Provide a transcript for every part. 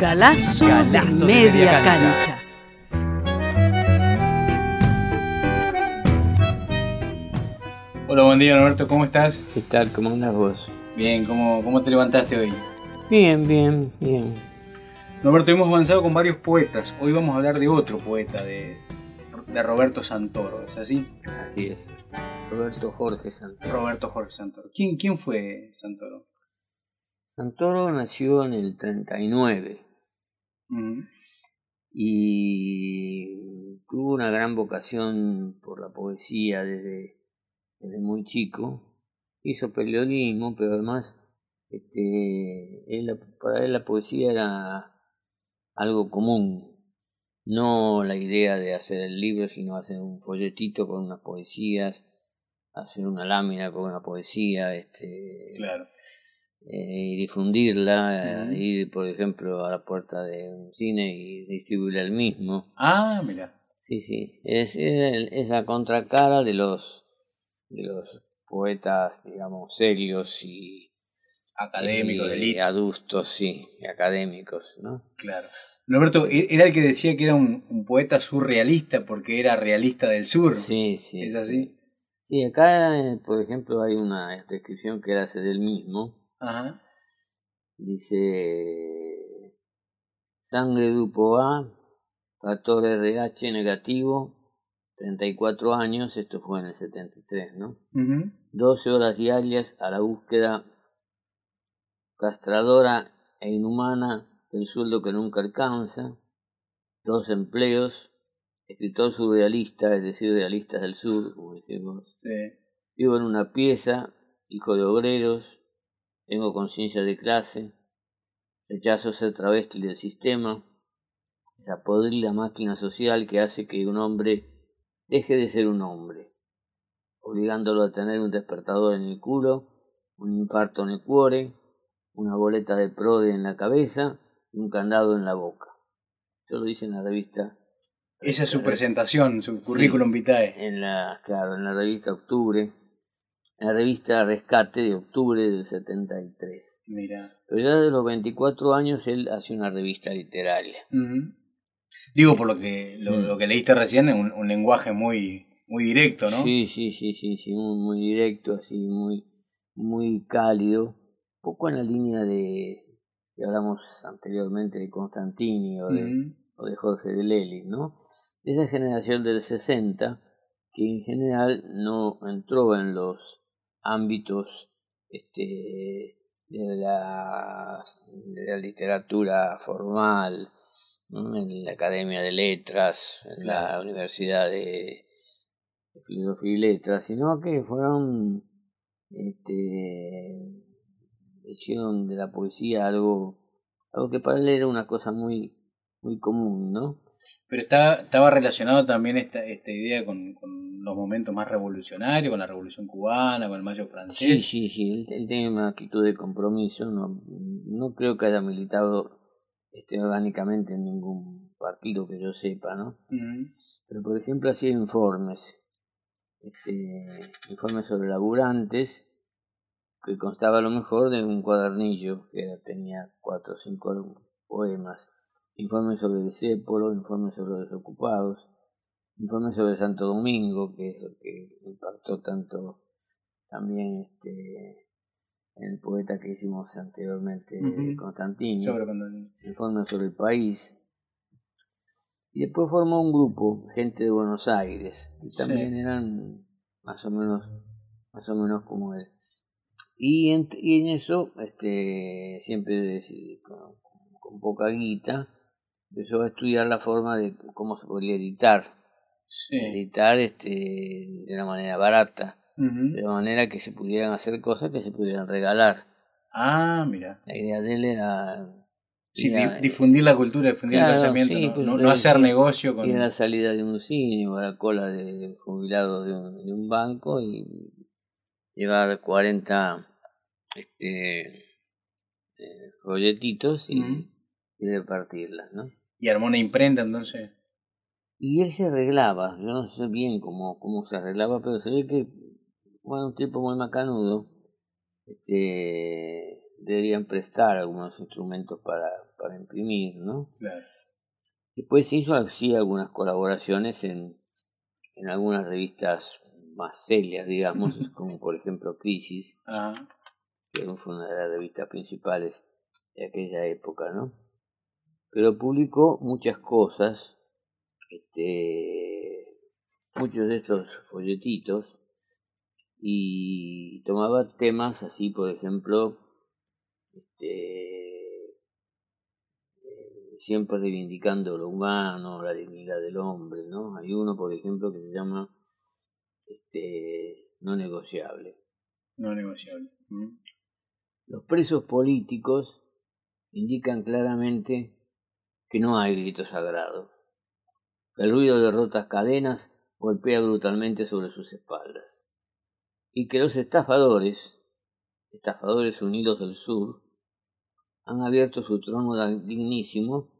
Galazo, Galazo de de media, media cancha. cancha. Hola, buen día Norberto, ¿cómo estás? ¿Qué tal? ¿Cómo andas vos? Bien, ¿cómo, cómo te levantaste hoy? Bien, bien, bien. Norberto, hemos avanzado con varios poetas. Hoy vamos a hablar de otro poeta, de, de Roberto Santoro, ¿es así? Así es. Roberto Jorge Santoro. Roberto Jorge Santoro. ¿Quién, quién fue Santoro? Santoro nació en el 39 Ujú. y tuvo una gran vocación por la poesía desde, desde muy chico. Hizo periodismo, pero además este, él- para él la poesía era algo común. No la idea de hacer el libro, sino hacer un folletito con unas poesías, hacer una lámina con una poesía, este, Claro. eh, y difundirla, eh, ir por ejemplo a la puerta de un cine y distribuirla el mismo. Ah, mira. Sí, sí, es, es, el- es la contracara de los, de los poetas, digamos, serios y, Académico, y adustos, sí, y académicos, ¿no? Claro. Norberto, e- era el que decía que era un, un poeta surrealista porque era realista del sur. Sí, sí. ¿Es así? Sí, acá, eh, por ejemplo, hay una descripción que él hace del mismo. Ajá. Dice sangre grupo A, factor RH negativo, 34 años, esto fue en el 73, ¿no? Ujú. 12 horas diarias a la búsqueda castradora e inhumana del sueldo que nunca alcanza, dos empleos, escritor surrealista, es decir, realista del sur, como decimos, Sí. Vivo en una pieza, hijo de obreros, tengo conciencia de clase, rechazo ser travesti del sistema, esa podrida máquina social que hace que un hombre deje de ser un hombre, obligándolo a tener un despertador en el culo, un infarto en el cuore, una boleta de prode en la cabeza y un candado en la boca. Eso lo dice en la revista Esa es su presentación, su currículum vitae. en la, claro, en la revista Octubre, en la revista Rescate de octubre del 73. Mira. Pero ya de los 24 años él hace una revista literaria. Ujú. Digo, por lo que, lo, Mm. lo que leíste recién, un, un lenguaje muy, muy directo, ¿no? Sí, sí, sí, sí, sí, muy, muy directo, así, muy, muy cálido, poco en la línea de que hablamos anteriormente de Constantini o de. O de Jorge de Lely, ¿no? De esa generación del 60 que en general no entró en los ámbitos este, de, la, de la literatura formal, ¿no? en la Academia de Letras, en la Universidad de, de Filosofía y Letras, sino que fueron, este, hicieron de la poesía algo, algo que para él era una cosa muy, muy común, ¿no? Pero está, estaba relacionado también esta, esta idea con, con los momentos más revolucionarios, con la Revolución Cubana, con el Mayo Sí, francés. sí, sí, él, él tiene una actitud de compromiso, no, no creo que haya militado este, orgánicamente en ningún partido que yo sepa, ¿no? Pero por ejemplo hacía informes, este, informes sobre laburantes, que constaba a lo mejor de un cuadernillo que tenía cuatro o cinco poemas, informes sobre el Discépolo, informes sobre los desocupados, informes sobre Santo Domingo, que es lo que impactó tanto también este en el poeta que hicimos anteriormente, Sobre cuando- informes sobre el país. Y después formó un grupo, gente de Buenos Aires, que también Sí. eran más o menos, más o menos como él. Y en, y en eso, este, siempre con, con poca guita, empezó a estudiar la forma de cómo se podría editar. Sí. Editar este, de una manera barata, Ujú. de manera que se pudieran hacer cosas que se pudieran regalar. Ah, mira. La idea de él era Sí, difundir la cultura, difundir Claro, el pensamiento, sí, ¿no? pues, no, no entonces, hacer sí, negocio con... Ir a la salida de un cine o la cola de jubilados de un, de un banco y llevar 40 este, eh, y repartirlas, ¿no? Y armó una imprenta, entonces... Y él se arreglaba, yo no sé bien cómo, cómo se arreglaba, pero se ve que, bueno, un tipo muy macanudo, este, deberían prestar algunos instrumentos para, para imprimir, ¿no? Claro. Después hizo así algunas colaboraciones en, en algunas revistas más serias, digamos, como por ejemplo Crisis, Ah, que fue una de las revistas principales de aquella época, ¿no? Pero publicó muchas cosas, este, muchos de estos folletitos, y tomaba temas así, por ejemplo, este, eh, siempre reivindicando lo humano, la dignidad del hombre, ¿no? Hay uno, por ejemplo, que se llama este, no negociable. no negociable. Mm. Los presos políticos indican claramente que no hay grito sagrado. El ruido de rotas cadenas golpea brutalmente sobre sus espaldas. Y que los estafadores, estafadores unidos del sur, han abierto su trono dignísimo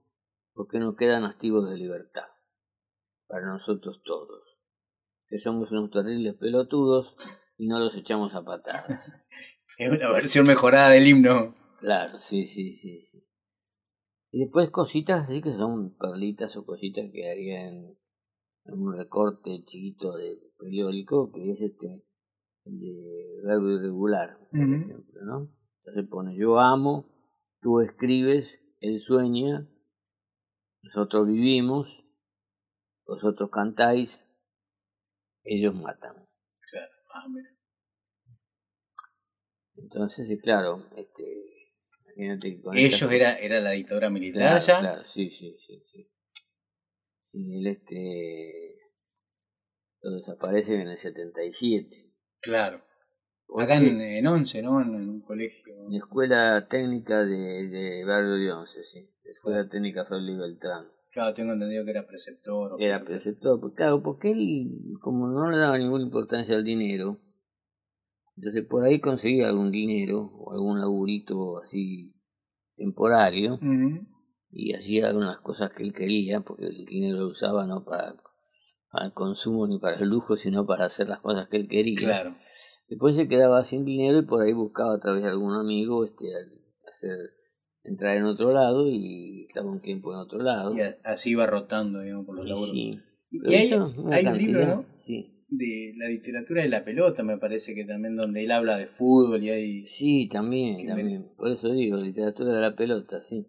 porque no quedan activos de libertad. Para nosotros todos. Que somos unos terribles pelotudos y no los echamos a patadas. Es una versión mejorada del himno. Claro, sí, sí, sí, sí. Y después cositas así que son perlitas o cositas que haría en, un recorte chiquito de periódico, que es este, el de verbo irregular, por ejemplo, ¿no? Entonces pone yo amo, tú escribes, él sueña, nosotros vivimos, vosotros cantáis, ellos matan. Claro. Ah, mira. Entonces, claro, este, imagínate que con Ellos era, era la dictadura militar Claro, ya. claro, sí, sí, sí, sí. Y él este lo desaparece en el 77. Claro. Porque Acá en, en 11, ¿no? En, en un colegio. en la escuela técnica de, de Barrio de Once, sí. La escuela técnica Félix Beltrán. Claro, tengo entendido que era preceptor. o- Era preceptor, pues, claro, porque él, como no le daba ninguna importancia al dinero, entonces por ahí conseguía algún dinero o algún laburito así temporario. Y hacía algunas cosas que él quería, porque el dinero lo usaba no para, para el consumo ni para el lujo, sino para hacer las cosas que él quería. Claro. Después se quedaba sin dinero y por ahí buscaba a través de algún amigo este, hacer entrar en otro lado y estaba un tiempo en otro lado. Y así iba rotando, digamos, por los laburos. sí. Y hay, hay un libro, ¿no? Sí. De la literatura de la pelota, me parece que también, donde él habla de fútbol y hay. Sí, también, también. Por eso digo, literatura de la pelota, sí.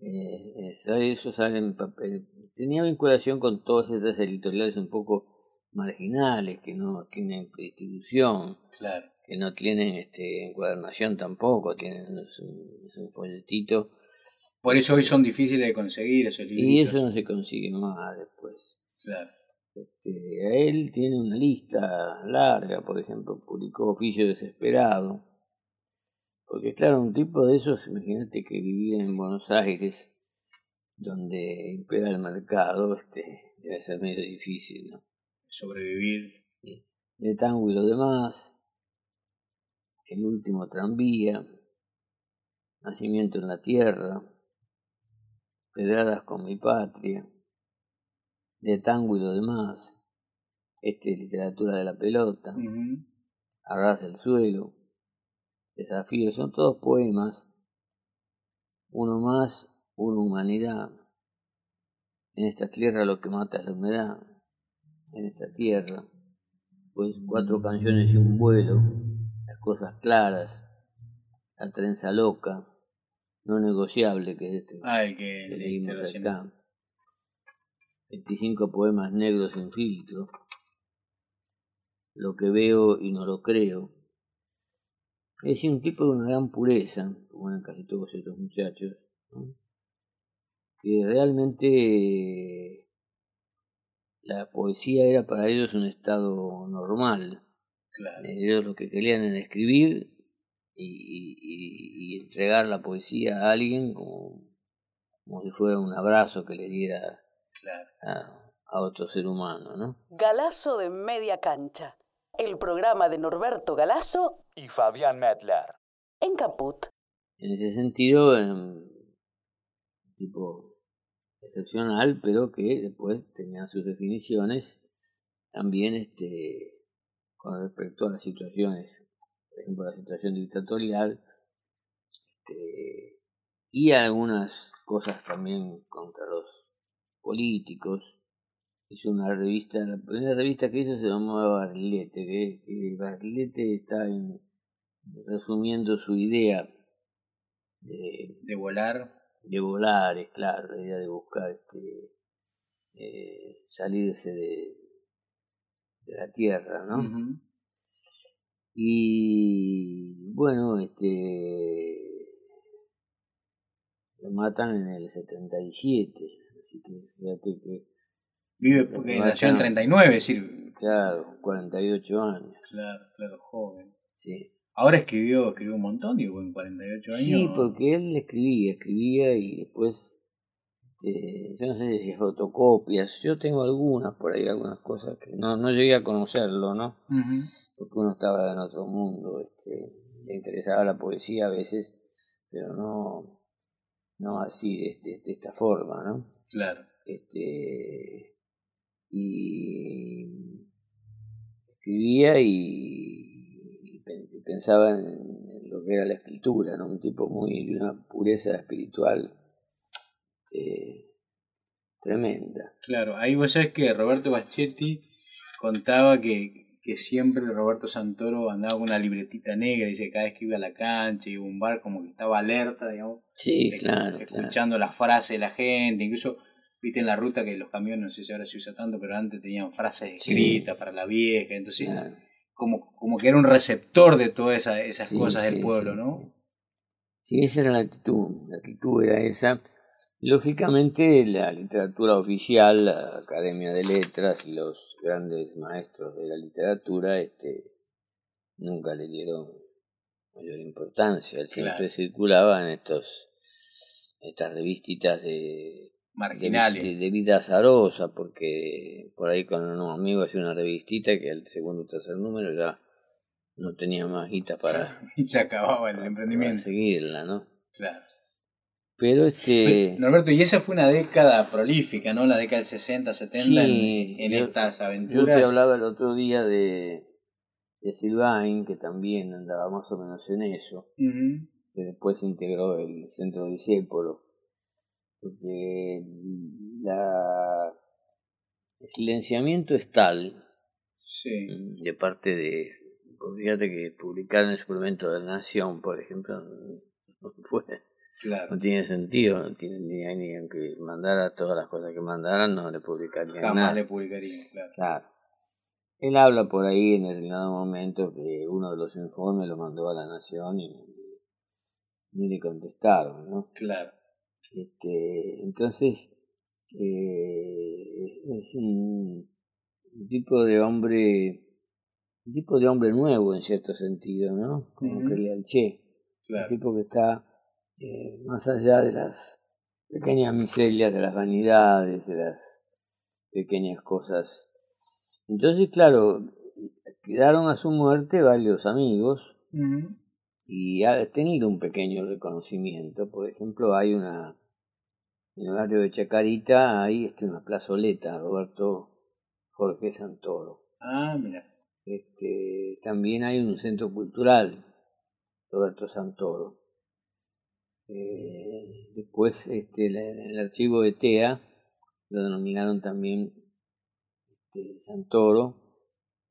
Eh, eso, eso sale en papel. Tenía vinculación con todas estas editoriales un poco marginales, que no tienen distribución, Claro. que no tienen este encuadernación tampoco, tienen es un, es un folletito. Por eso hoy son difíciles de conseguir esos libros. Y eso no se consigue más después. Claro. Este, él tiene una lista larga, por ejemplo, publicó Oficio Desesperado. Porque claro, un tipo de esos, imagínate que vivía en Buenos Aires, donde impera el mercado, este, debe ser medio difícil, ¿no? Sobrevivir. De tango y lo demás, El último tranvía, Nacimiento en la tierra, Pedradas con mi patria, De tango y lo demás, este literatura de la pelota. A ras del suelo, Desafíos, son todos poemas, uno más, una humanidad. En esta tierra lo que mata es la humedad, en esta tierra, pues cuatro canciones y un vuelo, las cosas claras, la trenza loca, no negociable que es este Ah, el que que leímos acá. 25 poemas negros sin filtro. Lo que veo y no lo creo. Es decir, un tipo de una gran pureza, como eran casi todos estos muchachos, ¿no? que realmente la poesía era para ellos un estado normal. Claro. Ellos lo que querían era escribir y, y, entregar la poesía a alguien como, como si fuera un abrazo que le diera a, a otro ser humano, ¿no? Galazo de media cancha. El programa de Norberto Galazo y Fabián Medler. En Caput. En ese sentido, tipo excepcional, pero que después tenía sus definiciones también este con respecto a las situaciones, por ejemplo la situación dictatorial, este, y algunas cosas también contra los políticos. Hizo una revista, la primera revista que hizo se llamaba Barlete, que, que Barlete está en, resumiendo su idea de, de volar. De volar, es claro, la idea de buscar este, eh, salirse de, de la tierra, ¿no? Y bueno, este lo matan en el 77, así que fíjate que vive porque nació en el 39, es decir, claro, 48 años. Claro, claro, joven. Sí. Ahora escribió, escribió un montón, digo, en 48 años. Sí, porque él escribía, escribía y después este, yo no sé si fotocopias, yo tengo algunas por ahí, algunas cosas que no, no llegué a conocerlo, ¿no? Porque uno estaba en otro mundo, este, le interesaba la poesía a veces, pero no, no así de, de, esta forma, ¿no? Claro. Este, y escribía y, pensaba en, lo que era la escritura, ¿no? Un tipo muy de una pureza espiritual este, tremenda. Claro, ahí vos sabés que Roberto Bachetti contaba que, que siempre Roberto Santoro andaba con una libretita negra, dice cada vez que iba a la cancha, iba a un bar, como que estaba alerta, digamos. Sí, claro. Escuchando las frases de la gente, incluso viste en la ruta que los camiones, no sé si ahora se usa tanto, pero antes tenían frases escritas para la vieja, entonces como, como que era un receptor de todas esas cosas del pueblo, ¿no? Sí, esa era la actitud, la actitud era esa. Lógicamente la literatura oficial, la Academia de Letras y los grandes maestros de la literatura este, nunca le dieron mayor importancia. Él siempre circulaba en estos estas revistitas de marginales. de, vida azarosa porque por ahí con un amigo hacía una revistita que al segundo o tercer número ya no tenía más guita para y se acababa el emprendimiento. seguirla no claro pero este. Norberto, y esa fue una década prolífica, ¿no? La década del 60, 70 en, estas aventuras. Yo te hablaba el otro día de, de Silvain, que también andaba más o menos en eso, que después integró el centro discípulo. Porque la, el silenciamiento es tal sí. de parte de. Fíjate que publicar en el suplemento de la Nación, por ejemplo, no no tiene sentido, no tiene ni, ni aunque mandara todas las cosas que mandaran, no le publicaría Jamás nada. le publicaría, claro. claro. Él habla por ahí en determinado momento que uno de los informes lo mandó a la Nación y ni le contestaron, ¿no? Claro. Este, entonces, eh, es un, tipo de hombre, un tipo de hombre nuevo en cierto sentido, ¿no? Como que le alché. Un tipo que está eh, más allá de las pequeñas miserias, de las vanidades, de las pequeñas cosas. Entonces, claro, quedaron a su muerte varios amigos y ha tenido un pequeño reconocimiento. Por ejemplo, hay una, en el barrio de Chacarita hay este, una plazoleta, Roberto Jorge Santoro. Ah, mira. Este, también hay un centro cultural, Roberto Santoro. Eh, después este, el archivo de TEA lo denominaron también este, Santoro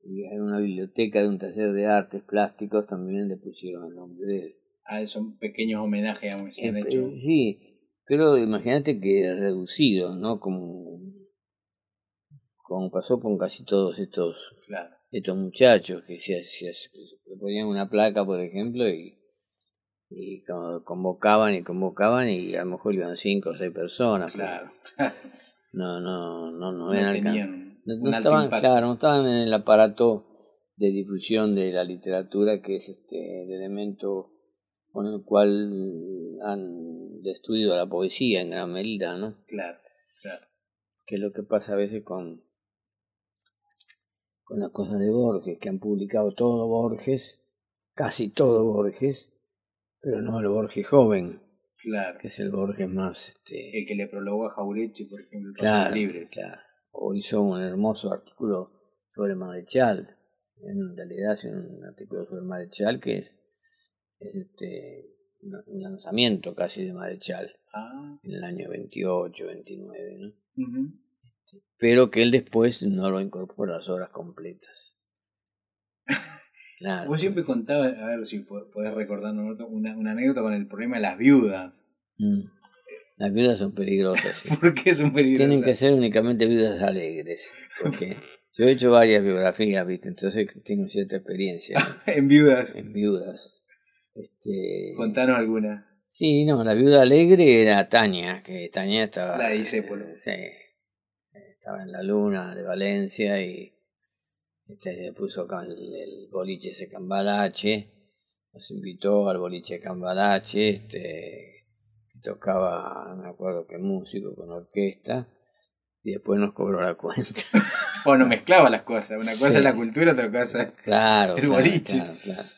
y hay una biblioteca de un taller de artes plásticos también le pusieron el nombre de él. Ah, son pequeños homenajes a han eh, hecho. sí, pero imagínate que reducido, ¿no? Como, como pasó con casi todos estos, estos muchachos que se, se, se ponían una placa, por ejemplo, y y convocaban y convocaban y a lo mejor iban cinco o seis personas. Claro. No, no, no, no, no tenían no, estaban, claro, no estaban en el aparato de difusión de la literatura que es este el elemento con el cual han destruido la poesía en gran medida, ¿no? Claro, claro. Que es lo que pasa a veces con, con las cosas de Borges, que han publicado todo Borges, casi todo Borges, pero no el Borges joven. Claro. Que es el Borges más... Este, el que le prologó a Jaureche, por ejemplo, claro, libre. Claro. O hizo un hermoso artículo sobre Marechal. En realidad es un artículo sobre Marechal que es, este, un lanzamiento casi de Marechal. Ah. En el año 28, 29, ¿no? Pero que él después no lo incorpora a las obras completas. Claro. Vos siempre contabas, a ver si podés recordar una, una anécdota con el problema de las viudas. Mm. Las viudas son peligrosas. ¿Por qué son peligrosas? Tienen que ser únicamente viudas alegres. Porque yo he hecho varias biografías, ¿viste? Entonces tengo cierta experiencia. ¿En viudas? En viudas. Este... Contanos alguna. Sí, no, la viuda alegre era Tania, que Tania estaba... La dice Sí. Estaba en la luna de Valencia y este, puso acá el, boliche ese Cambalache, nos invitó al boliche Cambalache, este, tocaba, no me acuerdo qué músico, con orquesta, y después nos cobró la cuenta. o no mezclaba las cosas, una cosa es la cultura, otra cosa es claro, el boliche. Claro,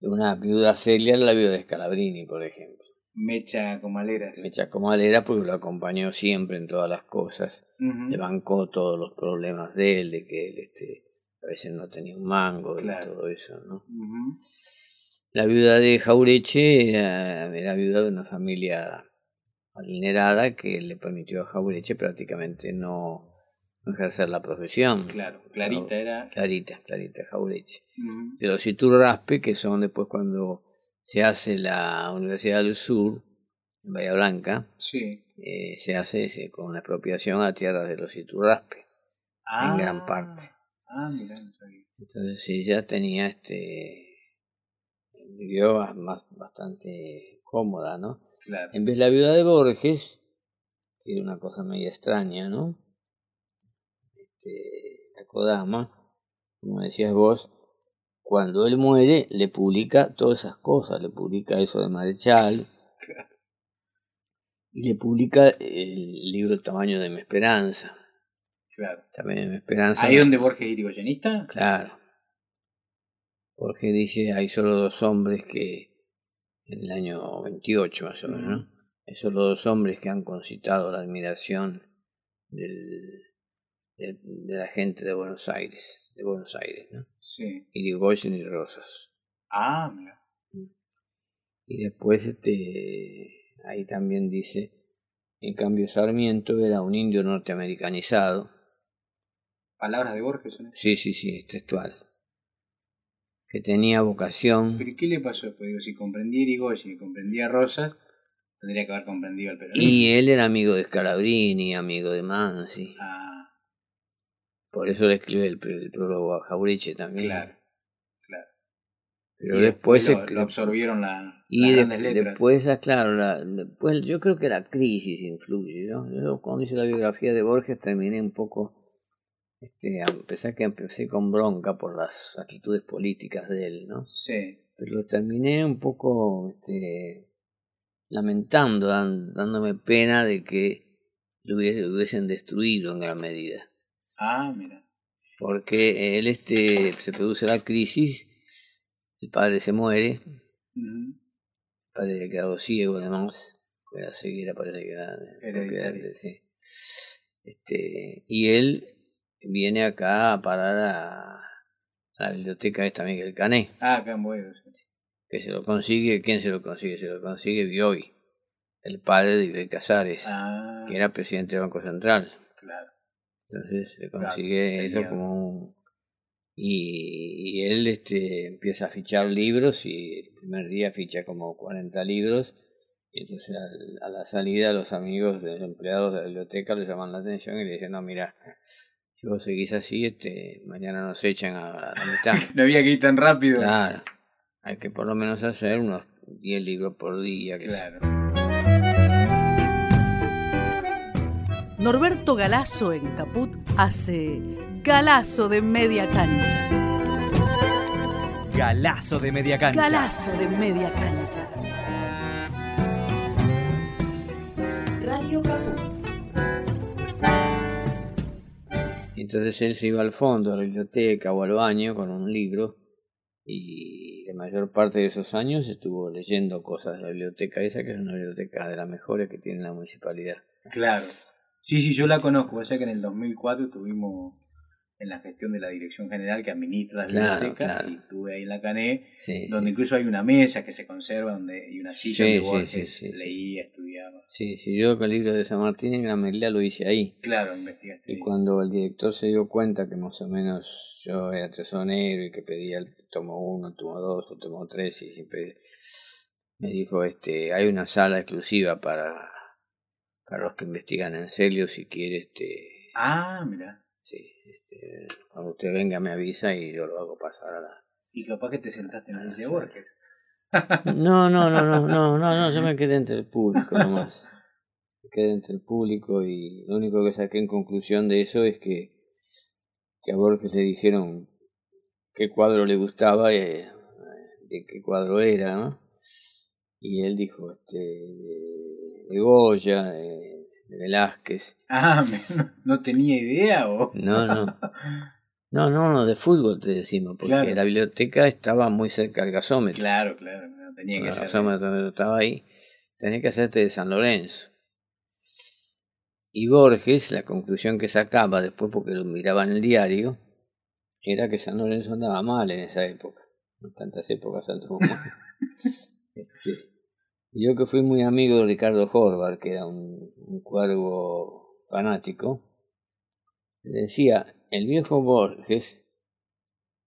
Una viuda Celia la viuda de Scalabrini, por ejemplo. Mecha Comaleras. Mecha Comaleras porque lo acompañó siempre en todas las cosas. Le bancó todos los problemas de él, de que él este, veces no tenía un mango y todo eso, ¿no? La viuda de Jaureche era, viuda de una familia adinerada que le permitió a Jaureche prácticamente no, ejercer la profesión. Claro, Clarita era. Clarita, Clarita Jaureche. De los Iturraspe, que son después cuando se hace la Universidad del Sur, en Bahía Blanca, sí. Eh, se hace con una expropiación a tierras de los Iturraspe, en gran parte. Ah, mira, Entonces ella tenía este. vivió más, bastante cómoda, ¿no? Claro. En vez de la viuda de Borges, que era una cosa media extraña, ¿no? Este, la Kodama, como decías vos, cuando él muere, le publica todas esas cosas, le publica eso de Marechal. Y le publica el libro El tamaño de mi esperanza. Claro. También esperanza. ¿Ahí donde Borges es irigoyenista? Claro. Borges dice, hay solo dos hombres que, en el año 28 más o menos, ¿no? Hay solo dos hombres que han concitado la admiración del, de, la gente de Buenos Aires, de Buenos Aires, ¿no? Sí. Irigoyen y Rosas. Ah, mira. Y después, este, ahí también dice, en cambio Sarmiento era un indio norteamericanizado, palabras de Borges. ¿no? Sí, sí, sí, textual. Que tenía vocación. ¿Pero qué le pasó después? Digo, si comprendía Irigoyen y comprendía Rosas, tendría que haber comprendido al peronismo. Y él era amigo de Scalabrini, amigo de Mansi. Ah. Por eso le escribe el, prólogo a Jauriche también. Claro, claro. Pero después, lo, absorbieron la, y las grandes letras. Después, ah, claro, la, después yo creo que la crisis influye. ¿no? Yo cuando hice la biografía de Borges terminé un poco este, a pesar que empecé con bronca por las actitudes políticas de él, ¿no? Sí. Pero terminé un poco este, lamentando, dándome pena de que lo, hubiesen destruido en gran medida. Ah, mira. Porque él este, se produce la crisis, el padre se muere, el padre ha quedado ciego además, puede seguir parece que era, sí. este, y él viene acá a parar a, la biblioteca esta Miguel Cané. Ah, acá en Buenos. Que se lo consigue, ¿quién se lo consigue? Se lo consigue Bioy, el padre de Ibe Casares, ah. que era presidente del Banco Central. Claro. Entonces se consigue eso como un... Y, y, él este, empieza a fichar libros y el primer día ficha como 40 libros. Y entonces a, la salida los amigos de los empleados de la biblioteca le llaman la atención y le dicen, no, mira, si vos seguís así, este, mañana nos echan a, la no había que ir tan rápido. Claro, hay que por lo menos hacer unos 10 libros por día. Claro. Norberto Galazo en Caput hace Galazo de media cancha. Galazo de media cancha. Galazo de media cancha. Radio Caput. Entonces él se iba al fondo, a la biblioteca o al baño con un libro y la mayor parte de esos años estuvo leyendo cosas de la biblioteca esa, que es una biblioteca de las mejores que tiene la municipalidad. Claro. Sí, sí, yo la conozco. O sea que en el 2004 estuvimos en la gestión de la dirección general que administra las Claro, bibliotecas claro. y estuve ahí en la CANE, Sí, donde incluso hay una mesa que se conserva donde y una silla Sí, donde sí, Borges leía, estudiaba. sí, sí, yo con el libro de San Martín en Gran Melilla lo hice ahí. Claro, investigaste. Y ahí. cuando el director se dio cuenta que más o menos yo era tesonero y que pedía el tomo uno, el tomo dos, el tomo tres y siempre me dijo, este, hay una sala exclusiva para, para los que investigan en serio, si quiere, este, Ah, mira. sí, cuando usted venga me avisa y yo lo hago pasar a la... Y capaz que te sentaste en la silla de sí. Borges. No, no, no, no, no, no, no, yo me quedé entre el público nomás. Me quedé entre el público y lo único que saqué en conclusión de eso es que, que a Borges le dijeron qué cuadro le gustaba y eh, de qué cuadro era, ¿no? Y él dijo, este, de, de Goya, de, de Velázquez. Ah, no, no tenía idea o. No, no. No, no, no, de fútbol te decimos, porque Claro. la biblioteca estaba muy cerca del gasómetro. Claro, claro, no tenía que ser. gasómetro donde estaba ahí, tenés que hacerte de San Lorenzo. Y Borges, la conclusión que sacaba después, porque lo miraba en el diario, era que San Lorenzo andaba mal en esa época. En tantas épocas anduvo mal. Este, yo que fui muy amigo de Ricardo Horvath, que era un, un cuervo fanático, decía, el viejo Borges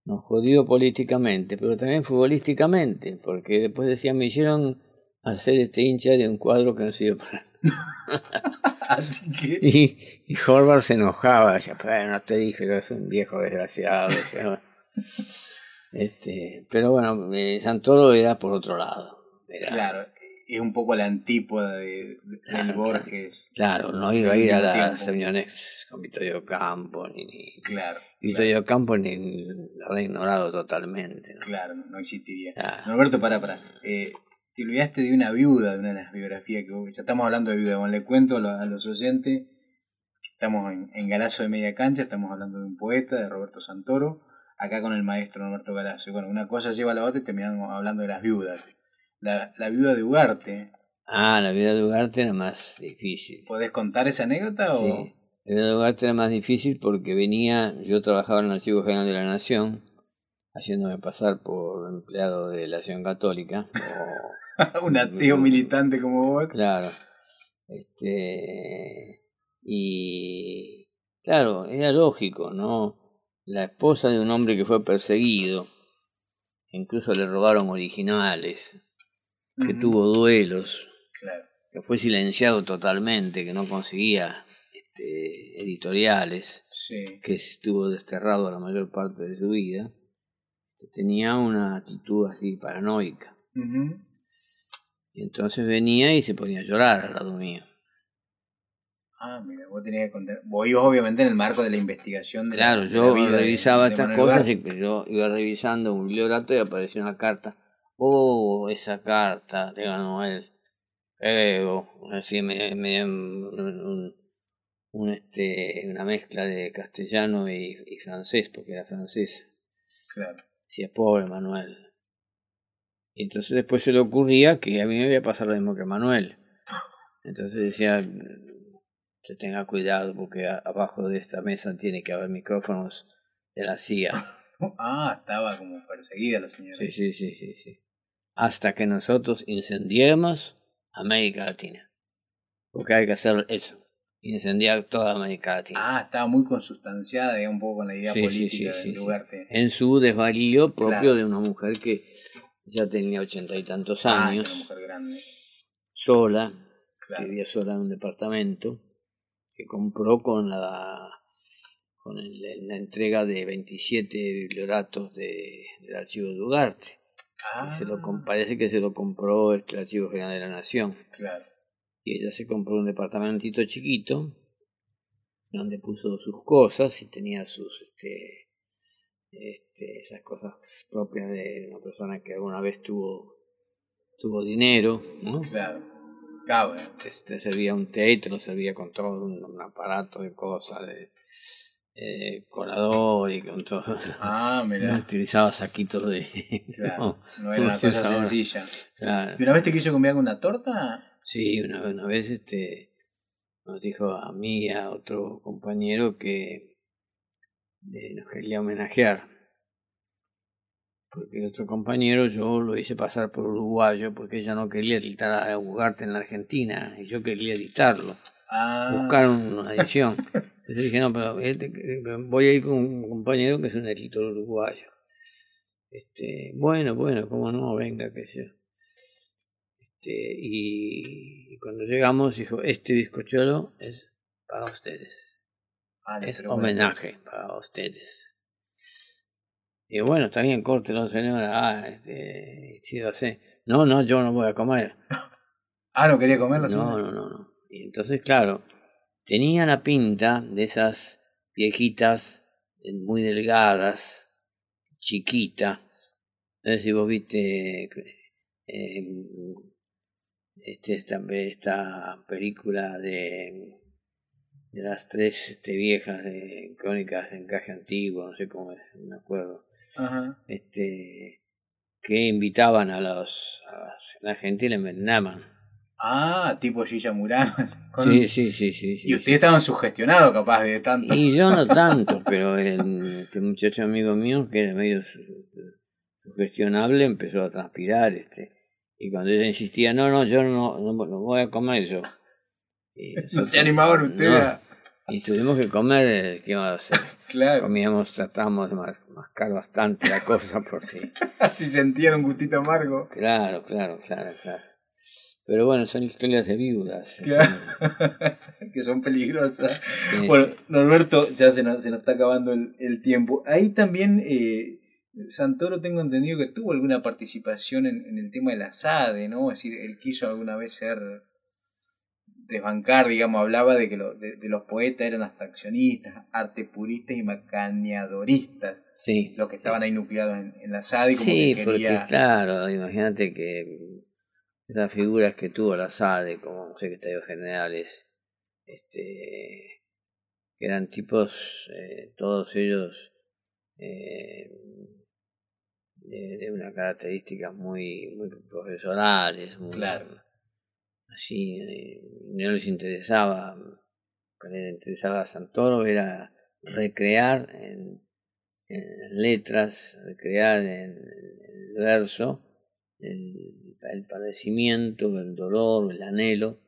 nos jodió políticamente, pero también futbolísticamente, porque después decía, me hicieron hacer este hincha de un cuadro que no sirvió para Así que. y, y Horvath se enojaba, decía, pero no te dije que es un viejo desgraciado. decía. este, pero bueno, eh, Santoro era por otro lado. Era- Claro, es un poco la antípoda de, de- del Claro, Borges. Claro, no iba a ir a las reuniones con Vittorio Campo, ni, ni Claro, Vittorio Campo ni lo habrá ignorado totalmente. ¿no? claro, no, existiría. Ah, Norberto, para, para. Eh, te olvidaste de una viuda, de una de las biografías que vos- ya estamos hablando de viuda. Bueno, le cuento a los, oyentes estamos en, en Galazo de Media Cancha, estamos hablando de un poeta, de Roberto Santoro, acá con el maestro Norberto Galazo. Y bueno, una cosa lleva a la otra y terminamos hablando de las viudas. La, la viuda de Ugarte, Ah, la vida de Ugarte era más difícil. ¿podés contar esa anécdota? O... Sí. La vida de Ugarte era más difícil porque venía, yo trabajaba en el Archivo General de la Nación, haciéndome pasar por empleado de la Acción Católica. o- un ateo militante como vos. Claro. Este, y claro, era lógico, ¿no? La esposa de un hombre que fue perseguido, incluso le robaron originales, que tuvo duelos, Claro. que fue silenciado totalmente, que no conseguía este, editoriales, Sí. que estuvo desterrado la mayor parte de su vida, tenía una actitud así paranoica. Y entonces venía y se ponía a llorar al lado mío. Ah, mira, vos tenías que contar. Vos ibas obviamente en el marco de la investigación de la- Claro, de la yo vida de- revisaba de estas cosas y yo iba revisando un bibliorato y apareció una carta. Oh, esa carta de Manuel. Ego, así me, me- un, este, una mezcla de castellano y, y francés, porque era francés. Claro. Decía, pobre Manuel. Y entonces después se le ocurría que a mí me iba a pasar lo mismo que a Manuel. Entonces decía, que tenga cuidado porque a- abajo de esta mesa tiene que haber micrófonos de la CIA. Ah, estaba como perseguida la señora. Sí, sí, sí, sí, sí. Hasta que nosotros incendiemos América Latina. Porque hay que hacer eso. Incendiar toda América Latina. Ah, estaba muy consustanciada, digamos, un poco con la idea Sí, política sí, sí, de sí. Ugarte. En su desvarío propio Claro. de una mujer que ya tenía ochenta y tantos Ah, años, una mujer grande. sola, Claro. vivía sola en un departamento, que compró con la con el- la entrega de 27 biblioratos de, del archivo de Ugarte. Ah, Se lo, parece que se lo compró este Archivo General de la Nación. claro. Y ella se compró un departamentito chiquito, donde puso sus cosas y tenía sus, este, este, esas cosas propias de una persona que alguna vez tuvo, tuvo dinero, ¿no? Claro. Te, servía un té y te lo servía con todo un, aparato de cosas, de eh, colador y con todo. Ah, mira. No utilizaba saquitos de. no, era una cosa sencilla. ¿Y una vez te quiso comer una torta? Sí, una, una vez este, nos dijo a mí y a otro compañero que eh, nos quería homenajear porque el otro compañero yo lo hice pasar por uruguayo porque ella no quería editar a Ugarte en la Argentina y yo quería editarlo. Ah. Buscar una edición. Entonces dije, no, pero este, voy a ir con un compañero que es un editor uruguayo. Este, bueno, bueno, cómo no, venga, que yo. Este, y, cuando llegamos dijo, este bizcochuelo es para ustedes. es homenaje para ustedes. Y bueno, está bien, córtelo, señora. Ah, este, chido así. No, no, yo no voy a comer. ah, no quería comerlo. No, no, no, no. Y entonces, claro, tenía la pinta de esas viejitas eh, muy delgadas, chiquita. No sé si vos viste eh, este, esta, esta película de de las tres este, viejas de crónicas de encaje antiguo, no sé cómo es, no me acuerdo. Este, que invitaban a, los, a la gente y le envenenaban. Ah, tipo Gilla Murano. Sí, sí, sí, sí, Y ustedes estaban sugestionados capaz de tanto. Y yo no tanto, pero el, este muchacho amigo mío, que era medio sugestionable, empezó a transpirar. este Y cuando ella insistía, no, no, yo no, no, voy a comer yo. no se animaban ustedes y tuvimos que comer, ¿qué vamos a hacer? claro. Comíamos, tratábamos de mascar bastante la cosa por si. si sentían un gustito amargo. Claro, claro, claro, claro. Pero bueno, son historias de viudas. que son peligrosas. Bueno, Norberto, ya se nos, se nos está acabando el, el tiempo. Ahí también eh, Santoro tengo entendido que tuvo alguna participación en, en, el tema de la SADE, ¿no? Es decir, él quiso alguna vez ser desbancar, digamos, hablaba de que de, los poetas eran hasta accionistas, arte puristas y macaneadoristas. Sí. Los que estaban ahí nucleados en, la SADE. Como sí, porque claro, imagínate que esas figuras que tuvo la SADE como secretarios generales, este, que eran tipos, eh, todos ellos, eh, de, una característica muy, muy profesionales, muy, claro. así eh, no les interesaba, lo que les interesaba a Santoro era recrear en, letras, recrear en, el verso el, padecimiento, el dolor, el anhelo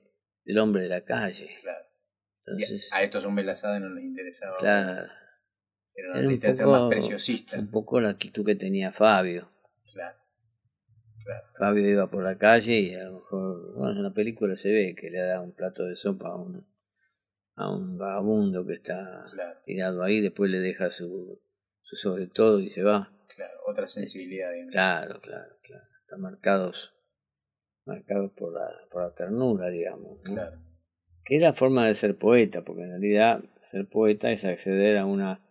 del hombre de la calle. Claro. Entonces, a estos hombres la no les interesaba. Claro. Era, un poco, más preciosista. Un poco la actitud que tenía Fabio. Claro. Fabio iba por la calle y a lo mejor, bueno, en la película se ve que le da un plato de sopa a un, a un vagabundo que está tirado ahí, después le deja su, su sobre todo y se va. Claro, otra sensibilidad. Claro, claro, claro. Están marcados, marcados por la, por la ternura, digamos. Claro. Que es la forma de ser poeta, porque en realidad ser poeta es acceder a una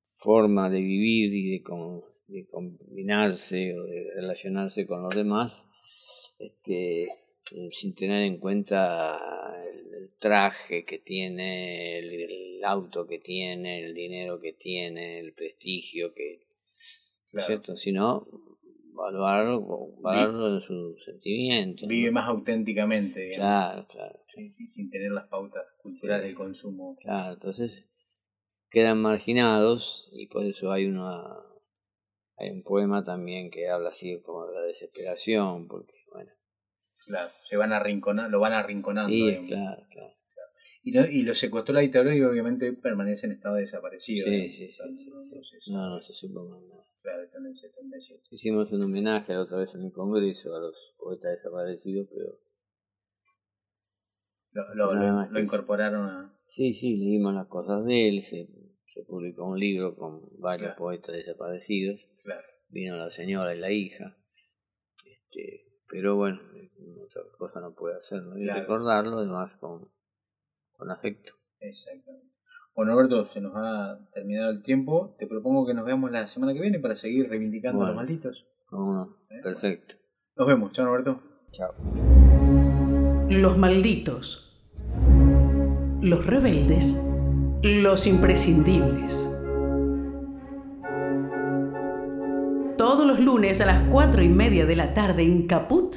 forma de vivir y de, de combinarse o de relacionarse con los demás este, eh, sin tener en cuenta el, traje que tiene, el, auto que tiene, el dinero que tiene, el prestigio que... Claro. ¿Cierto? Sino valorarlo, valorarlo en su sentimiento. Vive más auténticamente. Claro, claro. sin tener las pautas culturales del consumo. Claro, entonces quedan marginados y por eso hay una hay un poema también que habla así como de la desesperación porque bueno claro se van arrinconando lo van arrinconando sí, claro, claro, Y, no, y lo secuestró la dictadura y obviamente permanece en estado de desaparecido sí, sí, sí, no, no, se supo más nada claro hicimos un homenaje la otra vez en el congreso a los poetas desaparecidos pero lo, lo, lo incorporaron a Sí, sí, leímos las cosas de él, se, se publicó un libro con varios poetas desaparecidos. Claro. Vino la señora y la hija. Este, pero bueno, otra cosa no puede hacer, ¿no? Y recordarlo además con, con afecto. Exactamente. Bueno, Alberto, se nos ha terminado el tiempo. Te propongo que nos veamos la semana que viene para seguir reivindicando a los malditos. ¿Eh? Perfecto. Nos vemos. Chao, Alberto. Chao. Los malditos. Los rebeldes. Los imprescindibles. Todos los lunes a las 4 y media de la tarde en Caput